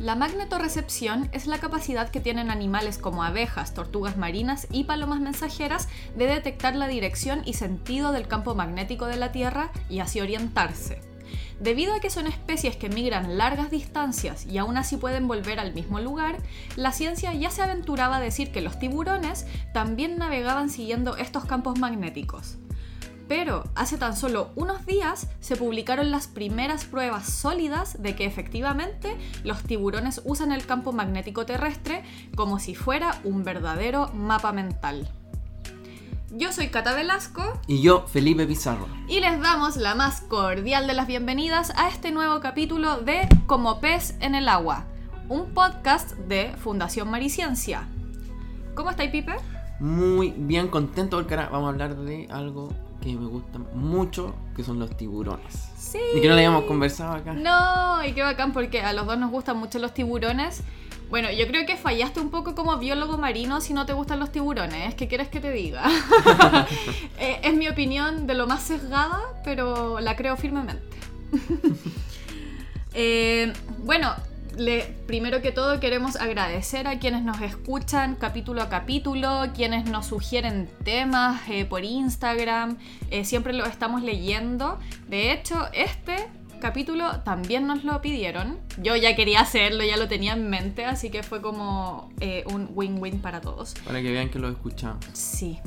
La magnetorrecepción es la capacidad que tienen animales como abejas, tortugas marinas y palomas mensajeras de detectar la dirección y sentido del campo magnético de la Tierra y así orientarse. Debido a que son especies que migran largas distancias y aún así pueden volver al mismo lugar, la ciencia ya se aventuraba a decir que los tiburones también navegaban siguiendo estos campos magnéticos. Pero hace tan solo unos días se publicaron las primeras pruebas sólidas de que efectivamente los tiburones usan el campo magnético terrestre como si fuera un verdadero mapa mental. Yo soy Cata Velasco. Y yo, Felipe Pizarro. Y les damos la más cordial de las bienvenidas a este nuevo capítulo de Como pez en el agua, un podcast de Fundación Mariciencia. ¿Cómo estáis, Pipe? Muy bien contento porque ahora vamos a hablar de algo que me gusta mucho, que son los tiburones. Sí. Y que no lo habíamos conversado acá. No, y qué bacán porque a los dos nos gustan mucho los tiburones. Bueno, yo creo que fallaste un poco como biólogo marino si no te gustan los tiburones. ¿Qué quieres que te diga? Eh, es mi opinión de lo más sesgada, pero la creo firmemente. Eh, bueno, le- primero que todo queremos agradecer a quienes nos escuchan capítulo a capítulo, quienes nos sugieren temas eh, por Instagram, eh, siempre lo estamos leyendo. De hecho, este capítulo también nos lo pidieron. Yo ya quería hacerlo, ya lo tenía en mente, así que fue como eh, un win-win para todos. Para que vean que lo escuchamos. Sí,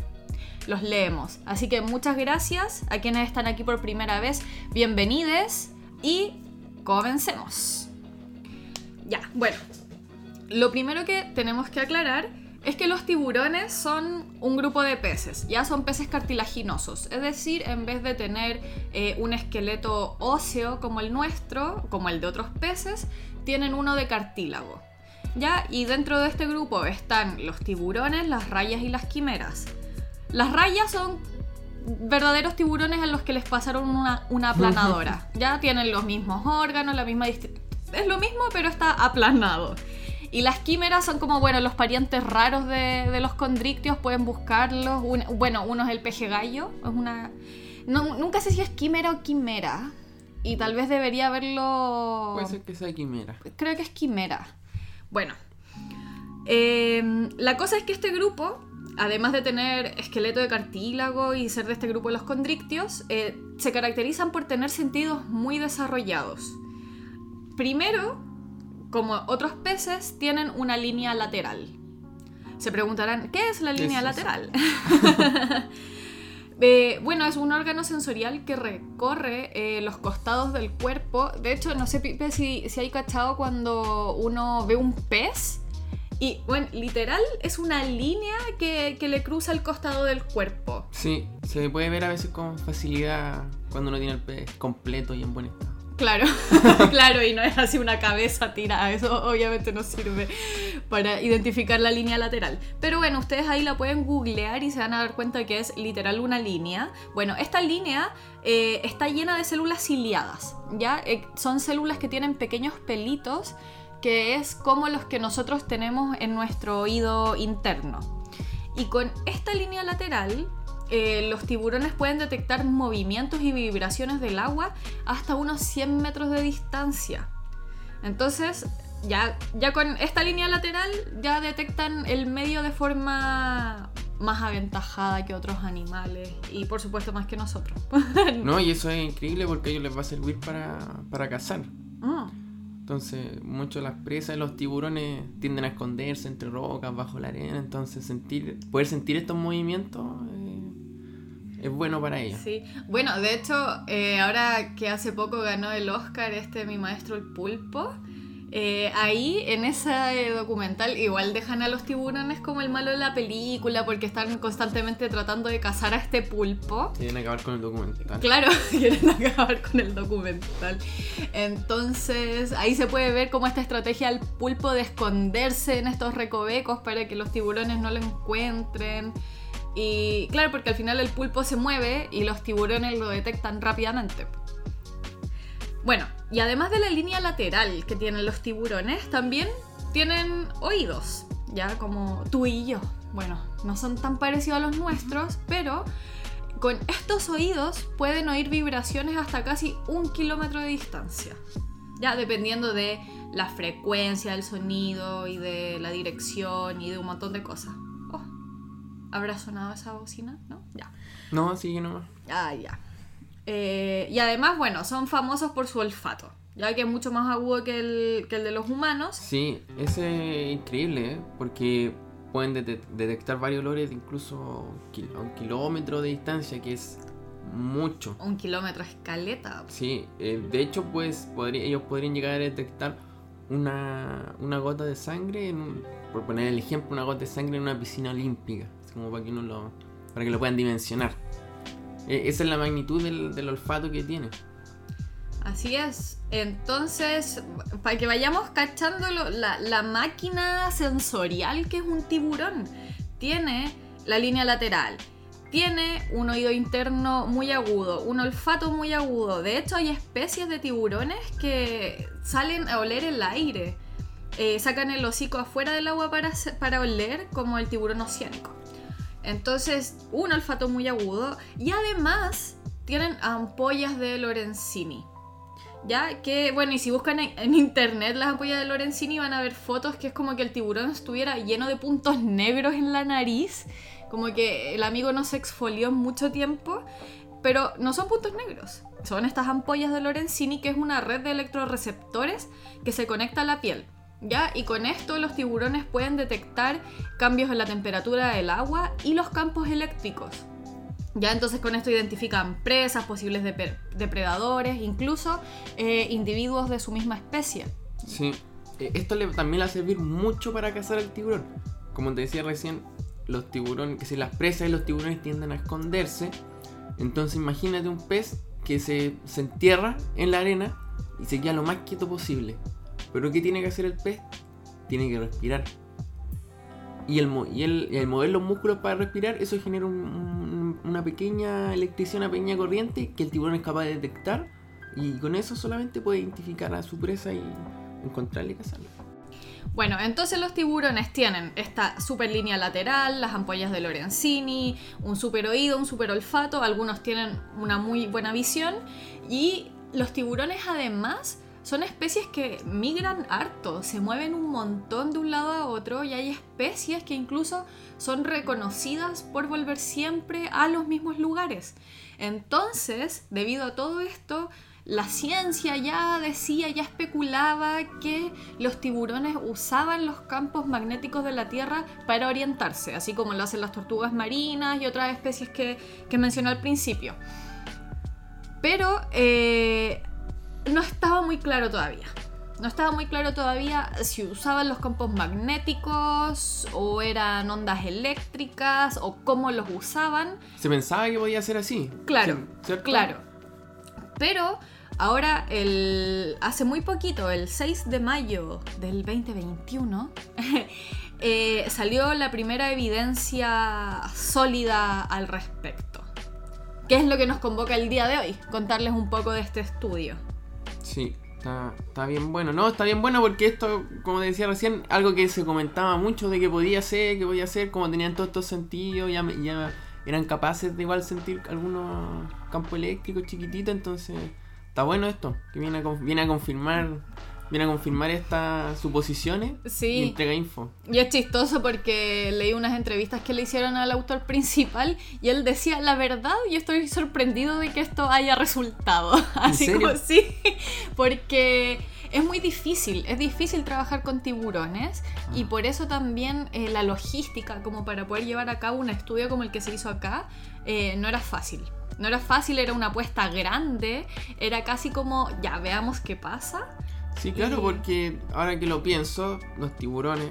los leemos. Así que muchas gracias a quienes están aquí por primera vez. Bienvenides y comencemos. Ya, bueno. Lo primero que tenemos que aclarar es que los tiburones son un grupo de peces, ya son peces cartilaginosos, es decir, en vez de tener eh, un esqueleto óseo como el nuestro, como el de otros peces, tienen uno de cartílago. ¿Ya? Y dentro de este grupo están los tiburones, las rayas y las quimeras. Las rayas son verdaderos tiburones a los que les pasaron una, una aplanadora. ya tienen los mismos órganos, la misma Es lo mismo, pero está aplanado. Y las quimeras son como, bueno, los parientes raros de, de los condrictios, pueden buscarlos. Un- bueno, uno es el peje gallo, es una... no- nunca sé si es quimera o quimera. Y tal vez debería haberlo... Puede ser que sea quimera. Creo que es quimera. Bueno, eh, la cosa es que este grupo, además de tener esqueleto de cartílago y ser de este grupo de los condrictios, eh, se caracterizan por tener sentidos muy desarrollados. Primero, como otros peces, tienen una línea lateral. Se preguntarán, ¿qué es la ¿Qué línea es lateral? Eh, bueno, es un órgano sensorial que recorre eh, los costados del cuerpo. De hecho, no sé, Pipe, si, si hay cachado cuando uno ve un pez. Y, bueno, literal es una línea que, que le cruza el costado del cuerpo. Sí, se puede ver a veces con facilidad cuando uno tiene el pez completo y en buen estado. Claro, claro, y no es así una cabeza tirada. Eso obviamente no sirve para identificar la línea lateral. Pero bueno, ustedes ahí la pueden googlear y se van a dar cuenta que es literal una línea. Bueno, esta línea eh, está llena de células ciliadas, ¿ya? Eh, son células que tienen pequeños pelitos que es como los que nosotros tenemos en nuestro oído interno. Y con esta línea lateral, eh, los tiburones pueden detectar movimientos y vibraciones del agua hasta unos 100 metros de distancia. Entonces, ya, ya con esta línea lateral, ya detectan el medio de forma más aventajada que otros animales y por supuesto más que nosotros. No, y eso es increíble porque a ellos les va a servir para, para cazar. Mm. Entonces, muchas de las presas de los tiburones tienden a esconderse entre rocas, bajo la arena. Entonces, sentir, poder sentir estos movimientos eh, es bueno para ellos. Sí, bueno, de hecho, eh, ahora que hace poco ganó el Oscar este mi maestro el pulpo, eh, ahí en ese documental igual dejan a los tiburones como el malo de la película porque están constantemente tratando de cazar a este pulpo. Quieren acabar con el documental. Claro, quieren acabar con el documental. Entonces, ahí se puede ver cómo esta estrategia del pulpo de esconderse en estos recovecos para que los tiburones no lo encuentren. Y claro, porque al final el pulpo se mueve y los tiburones lo detectan rápidamente. Bueno, y además de la línea lateral que tienen los tiburones, también tienen oídos, ya como tú y yo. Bueno, no son tan parecidos a los nuestros, pero con estos oídos pueden oír vibraciones hasta casi un kilómetro de distancia. ya dependiendo de la frecuencia del sonido y de la dirección y de un montón de cosas. ¿Habrá sonado esa bocina? ¿No? Ya. No, sigue nomás. Ah, ya. Eh, y además, bueno, son famosos por su olfato, ya que es mucho más agudo que el, que el de los humanos. Sí, ese es increíble, ¿eh? porque pueden dete- detectar varios olores de incluso a un kilómetro de distancia, que es mucho. Un kilómetro escaleta. Sí, eh, de hecho, pues podría- ellos podrían llegar a detectar una, una gota de sangre, en un- por poner el ejemplo, una gota de sangre en una piscina olímpica, como para que, uno lo, para que lo puedan dimensionar. Eh, esa es la magnitud del, olfato que tiene. Así es. Entonces, para que vayamos cachando la, la máquina sensorial que es un tiburón. Tiene la línea lateral. Tiene un oído interno muy agudo, un olfato muy agudo. De hecho, hay especies de tiburones que salen a oler el aire. Eh, sacan el hocico afuera del agua para, para oler, como el tiburón oceánico. Entonces, un olfato muy agudo. Y además, tienen ampollas de Lorenzini. Ya que, bueno, y si buscan en, internet las ampollas de Lorenzini van a ver fotos que es como que el tiburón estuviera lleno de puntos negros en la nariz, como que el amigo no se exfolió en mucho tiempo, pero no son puntos negros, son estas ampollas de Lorenzini que es una red de electroreceptores que se conecta a la piel. ¿Ya? Y con esto los tiburones pueden detectar cambios en la temperatura del agua y los campos eléctricos. Ya entonces con esto identifican presas, posibles depredadores, incluso eh, individuos de su misma especie. Sí, Eh, esto le, también le va a servir mucho para cazar al tiburón. Como te decía recién, los tiburones, que si las presas y los tiburones tienden a esconderse, entonces imagínate un pez que se, se entierra en la arena y se queda lo más quieto posible. Pero ¿qué tiene que hacer el pez? Tiene que respirar. Y el, y el, mover los músculos para respirar, eso genera un- un- una pequeña electricidad, una pequeña corriente que el tiburón es capaz de detectar. Y con eso solamente puede identificar a su presa y encontrarla y cazarla. Bueno, entonces los tiburones tienen esta super línea lateral, las ampollas de Lorenzini, un super oído, un super olfato, algunos tienen una muy buena visión y los tiburones además son especies que migran harto, se mueven un montón de un lado a otro y hay especies que incluso son reconocidas por volver siempre a los mismos lugares. Entonces, debido a todo esto, la ciencia ya decía, ya especulaba que los tiburones usaban los campos magnéticos de la Tierra para orientarse, así como lo hacen las tortugas marinas y otras especies que, mencioné al principio. Pero eh, no estaba muy claro todavía. No estaba muy claro todavía si usaban los campos magnéticos o eran ondas eléctricas o cómo los usaban. Se pensaba que podía ser así. Claro, ¿cierto? claro. Pero ahora, el, hace muy poquito, el 6 de mayo del 2021, eh, salió la primera evidencia sólida al respecto. ¿Qué es lo que nos convoca el día de hoy? Contarles un poco de este estudio. Sí, está, está bien bueno. No, está bien bueno porque esto, como te decía recién, algo que se comentaba mucho de que podía ser, que podía ser, como tenían todos estos sentidos, ya, ya eran capaces de igual sentir algunos campos eléctricos chiquititos, entonces está bueno esto, que viene a, viene a confirmar viene a confirmar estas suposiciones Sí. y entrega info. Y es chistoso porque leí unas entrevistas que le hicieron al autor principal y él decía la verdad y estoy sorprendido de que esto haya resultado. Así serio? como sí, porque es muy difícil, es difícil trabajar con tiburones y por eso también eh, la logística como para poder llevar a cabo un estudio como el que se hizo acá eh, no era fácil. No era fácil, era una apuesta grande, era casi como, ya veamos qué pasa. Sí, claro, Y- porque ahora que lo pienso, los tiburones,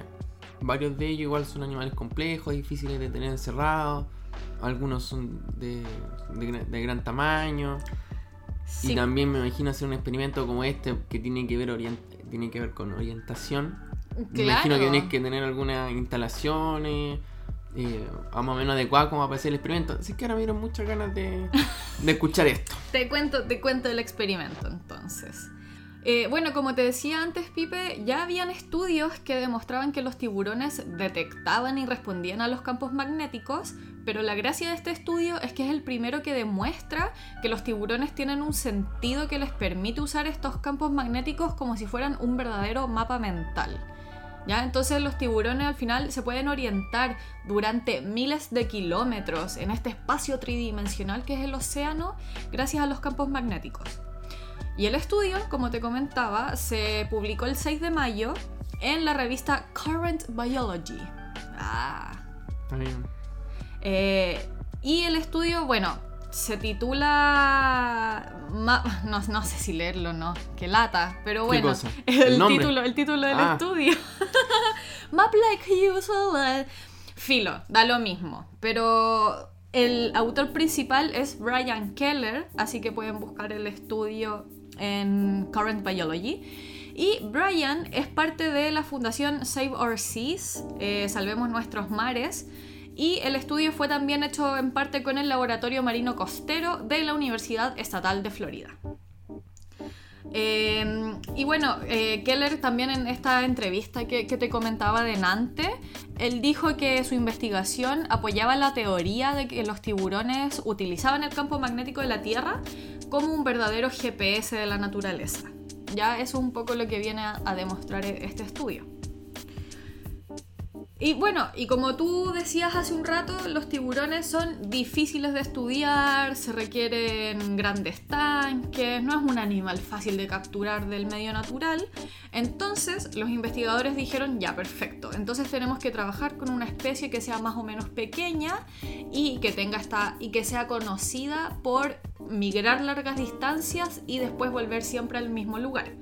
varios de ellos igual son animales complejos, difíciles de tener encerrados, algunos son de, de gra- de gran tamaño. Sí, Y también me imagino hacer un experimento como este que tiene que ver, orient- tiene que ver con orientación. Me imagino que tenés que tener algunas instalaciones eh, a más o menos adecuadas como para hacer el experimento. Así que ahora me dieron muchas ganas de, de escuchar esto. Te cuento, te cuento el experimento entonces. Eh, bueno, como te decía antes, Pipe, ya habían estudios que demostraban que los tiburones detectaban y respondían a los campos magnéticos, pero la gracia de este estudio es que es el primero que demuestra que los tiburones tienen un sentido que les permite usar estos campos magnéticos como si fueran un verdadero mapa mental. ¿Ya? Entonces los tiburones al final se pueden orientar durante miles de kilómetros en este espacio tridimensional que es el océano gracias a los campos magnéticos. Y el estudio, como te comentaba, se publicó el 6 de mayo en la revista Current Biology. Ah. Está bien. Eh, y el estudio, bueno, se titula... No, no sé si leerlo o no, que lata, pero ¿Qué bueno, el, título, el título del Ah. estudio. Map like usual. Filo, da lo mismo, pero el autor principal es Brian Keller, así que pueden buscar el estudio en Current Biology. Y Brian es parte de la fundación Save Our Seas, eh, Salvemos Nuestros Mares, y el estudio fue también hecho en parte con el Laboratorio Marino Costero de la Universidad Estatal de Florida. Eh, y bueno, eh, Keller también en esta entrevista que, que te comentaba de Nante, él dijo que su investigación apoyaba la teoría de que los tiburones utilizaban el campo magnético de la Tierra como un verdadero GPS de la naturaleza. Ya eso es un poco lo que viene a, a demostrar e- este estudio. Y bueno, y como tú decías hace un rato, los tiburones son difíciles de estudiar, se requieren grandes tanques, no es un animal fácil de capturar del medio natural. Entonces los investigadores dijeron, ya, perfecto, entonces tenemos que trabajar con una especie que sea más o menos pequeña y que tenga esta y que sea conocida por migrar largas distancias y después volver siempre al mismo lugar.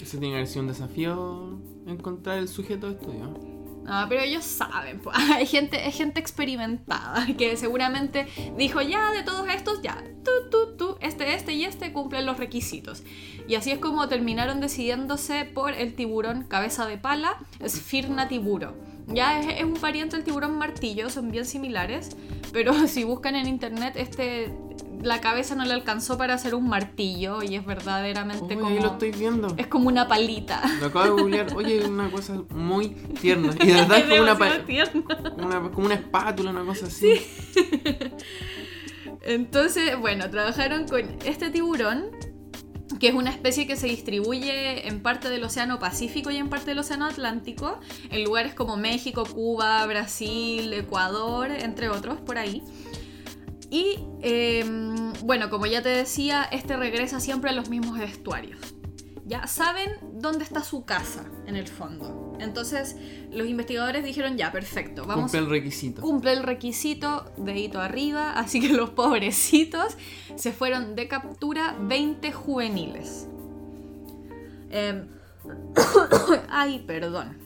Ese tiene que haber un desafío encontrar el sujeto de estudio. No, pero ellos saben, pues. hay gente, hay gente experimentada que seguramente dijo ya de todos estos, ya, tú, tú, tú, este, este y este cumplen los requisitos. Y así es como terminaron decidiéndose por el tiburón cabeza de pala, Sphyrna tiburo. Ya es, es un pariente del tiburón martillo, son bien similares, pero si buscan en internet, este, la cabeza no le alcanzó para hacer un martillo y es verdaderamente Uy, como... ahí lo estoy viendo. Es como una palita. Lo acabo de googlear. Oye, es una cosa muy tierna. Y de verdad es como una, una- como una espátula, una cosa así. Entonces, bueno, trabajaron con este tiburón, que es una especie que se distribuye en parte del Océano Pacífico y en parte del Océano Atlántico, en lugares como México, Cuba, Brasil, Ecuador, entre otros, por ahí. Y eh, bueno, como ya te decía, este regresa siempre a los mismos estuarios. Ya saben dónde está su casa, en el fondo. Entonces, los investigadores dijeron, ya, perfecto, vamos Cumple el requisito. cumple el requisito, dedito arriba, así que los pobrecitos se fueron de captura 20 juveniles. Em, ay, perdón.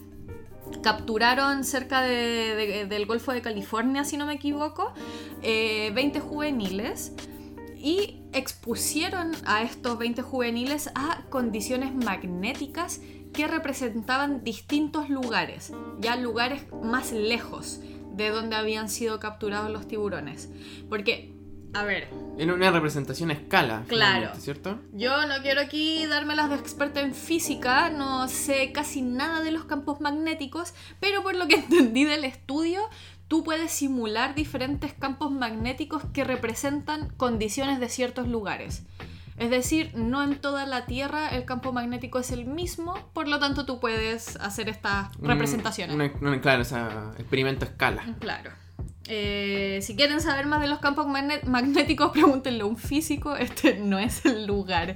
Capturaron cerca de- de- del Golfo de California, si no me equivoco, eh, 20 juveniles y expusieron a estos 20 juveniles a condiciones magnéticas que representaban distintos lugares, ya lugares más lejos de donde habían sido capturados los tiburones. Porque, a ver, En una representación a escala. Claro. ¿Cierto? yo no quiero aquí darme las de experta en física, no sé casi nada de los campos magnéticos, pero por lo que entendí del estudio, tú puedes simular diferentes campos magnéticos que representan condiciones de ciertos lugares. Es decir, no en toda la Tierra el campo magnético es el mismo, por lo tanto tú puedes hacer estas Un- representaciones. una- una- claro, o sea, experimento a escala. Claro. Eh, si quieren saber más de los campos magnéticos, pregúntenle a un físico. Este no es el lugar.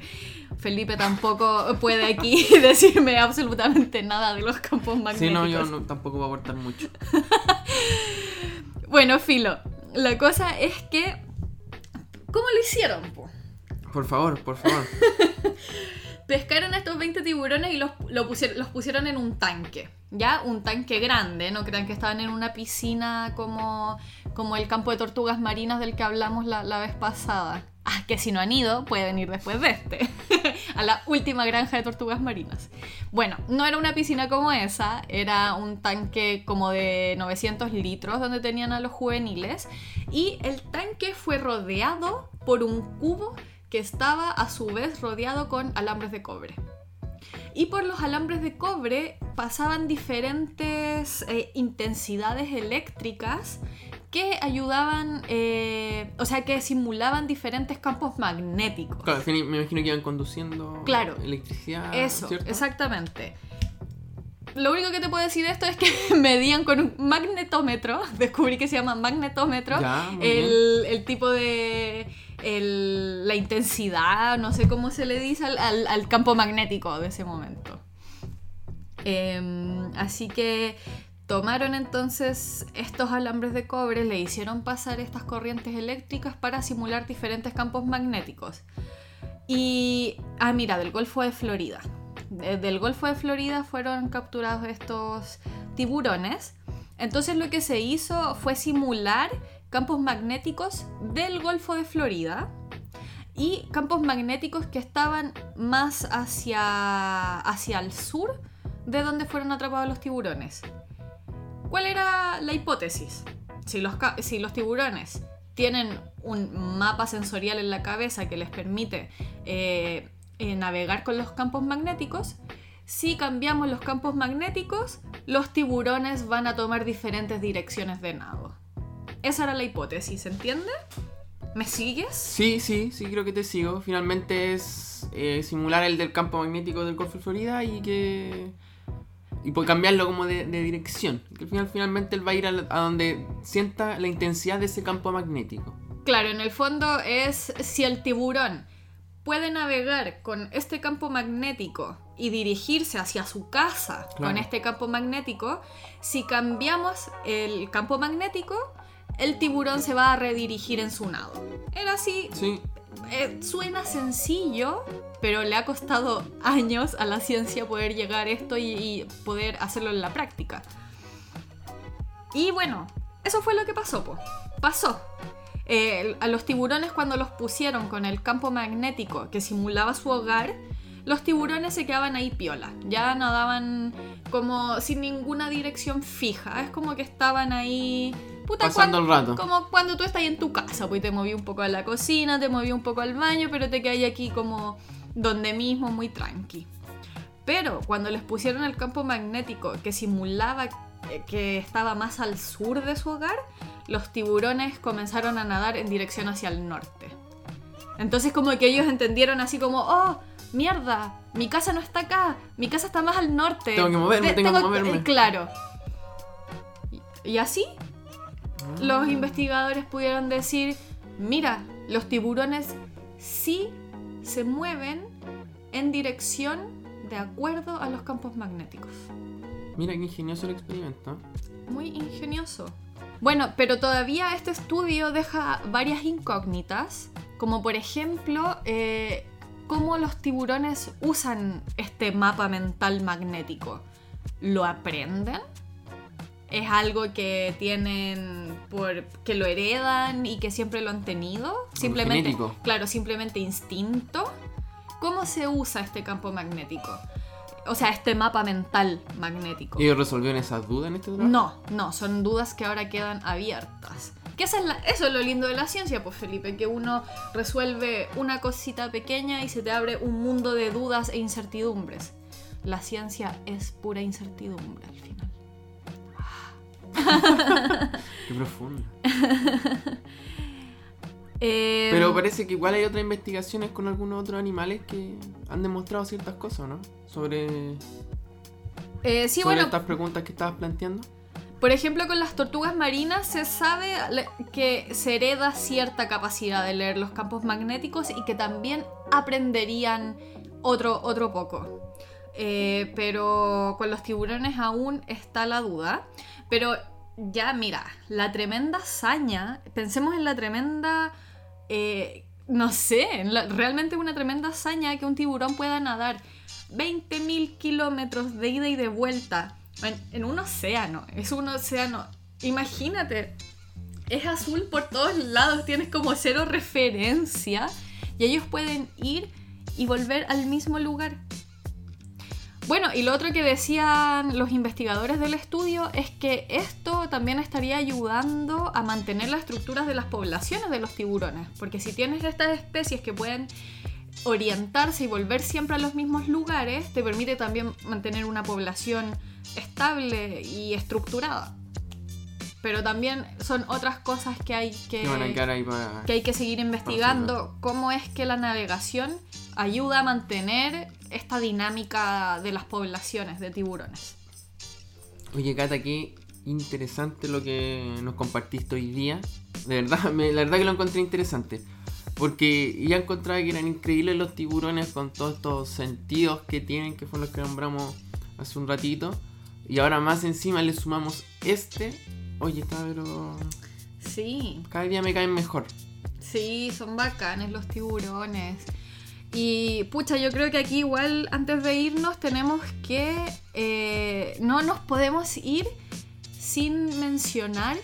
Felipe tampoco puede aquí decirme absolutamente nada de los campos magnéticos. Sí, no, yo no- tampoco voy a aportar mucho. Bueno, Filo, la cosa es que... ¿Cómo lo hicieron? po? Por favor, por favor. Pescaron a estos 20 tiburones y los, lo pusieron, los pusieron en un tanque. ¿Ya? Un tanque grande, no crean que estaban en una piscina como, como el campo de tortugas marinas del que hablamos la, la vez pasada. Ah, que si no han ido, pueden ir después de este. a la última granja de tortugas marinas. Bueno, no era una piscina como esa, era un tanque como de 900 litros donde tenían a los juveniles. Y el tanque fue rodeado por un cubo que estaba a su vez rodeado con alambres de cobre. Y por los alambres de cobre pasaban diferentes eh, intensidades eléctricas que ayudaban, eh, o sea, que simulaban diferentes campos magnéticos. Claro, me imagino que iban conduciendo Claro. electricidad. Eso, ¿cierto? exactamente. Lo único que te puedo decir de esto es que medían con un magnetómetro, descubrí que se llama magnetómetro, Ya, el, el tipo de... el- la intensidad, no sé cómo se le dice, al, al- al campo magnético de ese momento. Em, así que tomaron entonces estos alambres de cobre, le hicieron pasar estas corrientes eléctricas para simular diferentes campos magnéticos. Y, ah, mira, del Golfo de Florida. De- del Golfo de Florida fueron capturados estos tiburones. Entonces lo que se hizo fue simular campos magnéticos del Golfo de Florida y campos magnéticos que estaban más hacia, hacia el sur de donde fueron atrapados los tiburones. ¿Cuál era la hipótesis? Si los, si los tiburones tienen un mapa sensorial en la cabeza que les permite eh, eh, navegar con los campos magnéticos, si cambiamos los campos magnéticos, los tiburones van a tomar diferentes direcciones de nado. Esa era la hipótesis, ¿entiende? ¿Me sigues? Sí, sí, sí, creo que te sigo. Finalmente es eh, simular el del campo magnético del Golfo de Florida y que. Y por cambiarlo como de, de dirección. Que al final, finalmente él va a ir a, la- a donde sienta la intensidad de ese campo magnético. Claro, en el fondo es si el tiburón puede navegar con este campo magnético y dirigirse hacia su casa con este campo magnético, si cambiamos el campo magnético, el tiburón se va a redirigir en su nado. Era así, Sí, eh, suena sencillo, pero le ha costado años a la ciencia poder llegar a esto y, y poder hacerlo en la práctica. Y bueno, eso fue lo que pasó, po. Pasó. Eh, a los tiburones cuando los pusieron con el campo magnético que simulaba su hogar, los tiburones se quedaban ahí piola. Ya nadaban como sin ninguna dirección fija. Es como que estaban ahí... Puta, pasando el cuando- rato. como cuando tú estás ahí en tu casa, pues te moví un poco a la cocina, te moví un poco al baño, pero te quedas aquí como donde mismo, muy tranqui. Pero cuando les pusieron el campo magnético que simulaba que estaba más al sur de su hogar, los tiburones comenzaron a nadar en dirección hacia el norte. Entonces como que ellos entendieron así como, oh, mierda, mi casa no está acá, mi casa está más al norte. Tengo que moverme, Te- tengo que moverme. eh, claro. Y- Y así Ah. los investigadores pudieron decir, mira, los tiburones sí se mueven en dirección de acuerdo a los campos magnéticos. Mira qué ingenioso el experimento. Muy ingenioso. Bueno, pero todavía este estudio deja varias incógnitas, como por ejemplo, eh, cómo los tiburones usan este mapa mental magnético. ¿Lo aprenden? ¿Es algo que tienen por que lo heredan y que siempre lo han tenido? Simplemente, claro, simplemente instinto. ¿Cómo se usa este campo magnético? O sea, este mapa mental magnético. ¿Y ellos resolvieron esas dudas en este trabajo? No, no, son dudas que ahora quedan abiertas. Que esa es la- eso es lo lindo de la ciencia, pues Felipe, que uno resuelve una cosita pequeña y se te abre un mundo de dudas e incertidumbres. La ciencia es pura incertidumbre al final. Qué profundo. Eh, Pero parece que igual hay otras investigaciones con algunos otros animales que han demostrado ciertas cosas, ¿no? Sobre, eh, sí, sobre bueno, estas preguntas que estabas planteando. Por ejemplo, con las tortugas marinas se sabe que se hereda cierta capacidad de leer los campos magnéticos y que también aprenderían otro, otro poco. Eh, pero con los tiburones aún está la duda. Pero ya, mira, la tremenda hazaña, pensemos en la tremenda... eh, no sé, realmente una tremenda hazaña que un tiburón pueda nadar 20.000 kilómetros de ida y de vuelta en, en un océano. Es un océano. Imagínate, es azul por todos lados, tienes como cero referencia y ellos pueden ir y volver al mismo lugar. Bueno, y lo otro que decían los investigadores del estudio es que esto también estaría ayudando a mantener las estructuras de las poblaciones de los tiburones, porque si tienes estas especies que pueden orientarse y volver siempre a los mismos lugares te permite también mantener una población estable y estructurada. Pero también son otras cosas que hay que, Que hay que seguir investigando. Cómo es que la navegación ayuda a mantener esta dinámica de las poblaciones de tiburones. Oye, Cata, qué interesante lo que nos compartiste hoy día. De verdad, me- la verdad que lo encontré interesante. Porque ya encontraba que eran increíbles los tiburones con todos estos sentidos que tienen, que fueron los que nombramos hace un ratito. Y ahora más encima le sumamos este. Oye, está pero... Sí, Cada día me caen mejor. Sí, son bacanes los tiburones. Y pucha, yo creo que aquí igual antes de irnos tenemos que... eh, no nos podemos ir sin mencionar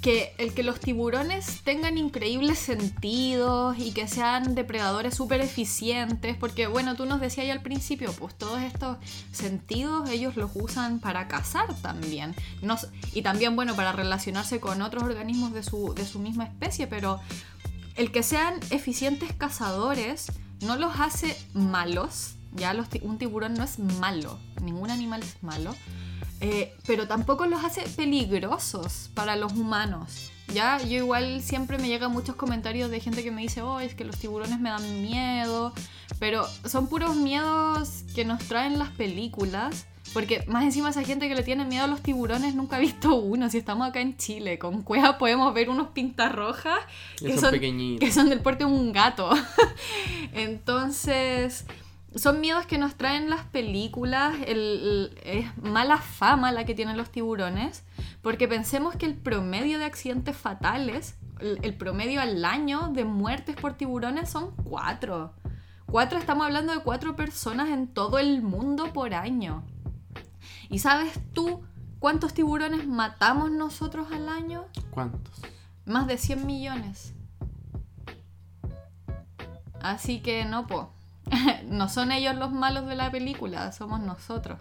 que el que los tiburones tengan increíbles sentidos y que sean depredadores súper eficientes, porque bueno, tú nos decías ya al principio, pues todos estos sentidos ellos los usan para cazar también. Y también, bueno, para relacionarse con otros organismos de su, de su misma especie, pero el que sean eficientes cazadores no los hace malos. Ya un tiburón no es malo, ningún animal es malo. eh, pero tampoco los hace peligrosos para los humanos. Ya, yo igual siempre me llegan muchos comentarios de gente que me dice, oh, es que los tiburones me dan miedo. Pero son puros miedos que nos traen las películas. Porque más encima esa gente que le tiene miedo a los tiburones nunca ha visto uno. Si estamos acá en Chile, con Cueva podemos ver unos pintarrojas Que que son pequeñitos. que son del porte de un gato. Entonces, son miedos que nos traen las películas. el- el- es mala fama la que tienen los tiburones. Porque pensemos que el promedio de accidentes fatales, el, el promedio al año de muertes por tiburones son cuatro. Cuatro, estamos hablando de cuatro personas en todo el mundo por año. ¿Y sabes tú cuántos tiburones matamos nosotros al año? ¿Cuántos? Más de 100 millones. Así que no, po. no son ellos los malos de la película, somos nosotros.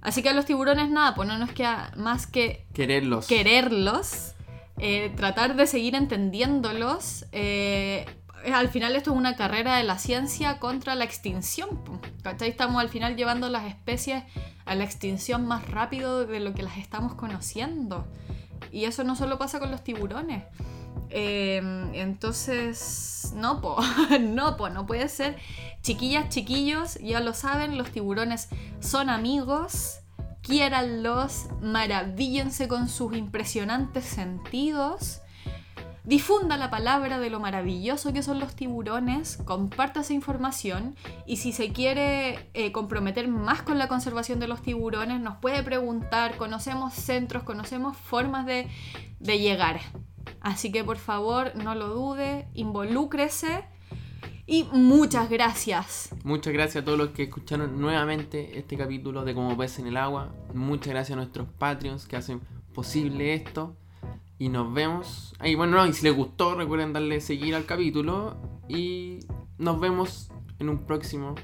Así que a los tiburones nada, pues no nos queda más que Quererlos. quererlos, eh, tratar de seguir entendiéndolos. eh, al final esto es una carrera de la ciencia contra la extinción. ¿cachai? Estamos al final llevando las especies a la extinción más rápido de lo que las estamos conociendo. Y eso no solo pasa con los tiburones. Eh, entonces, no, no, no puede ser. Chiquillas, chiquillos, ya lo saben, los tiburones son amigos. Quiéranlos, maravíllense con sus impresionantes sentidos. Difunda la palabra de lo maravilloso que son los tiburones, comparta esa información y si se quiere eh, comprometer más con la conservación de los tiburones, nos puede preguntar, conocemos centros, conocemos formas de, de llegar. Así que por favor no lo dude, involúcrese y muchas gracias. Muchas gracias a todos los que escucharon nuevamente este capítulo de Como Pez en el Agua. Muchas gracias a nuestros Patreons que hacen posible esto. Y nos vemos. Y bueno, no, y si les gustó, recuerden darle seguir al capítulo. Y nos vemos en un próximo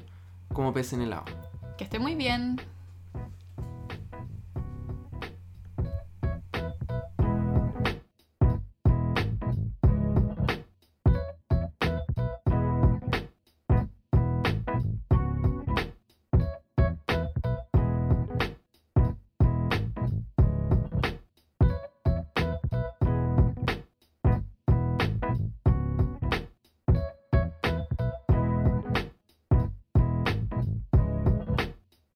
Como Pez en el Agua. Que esté muy bien.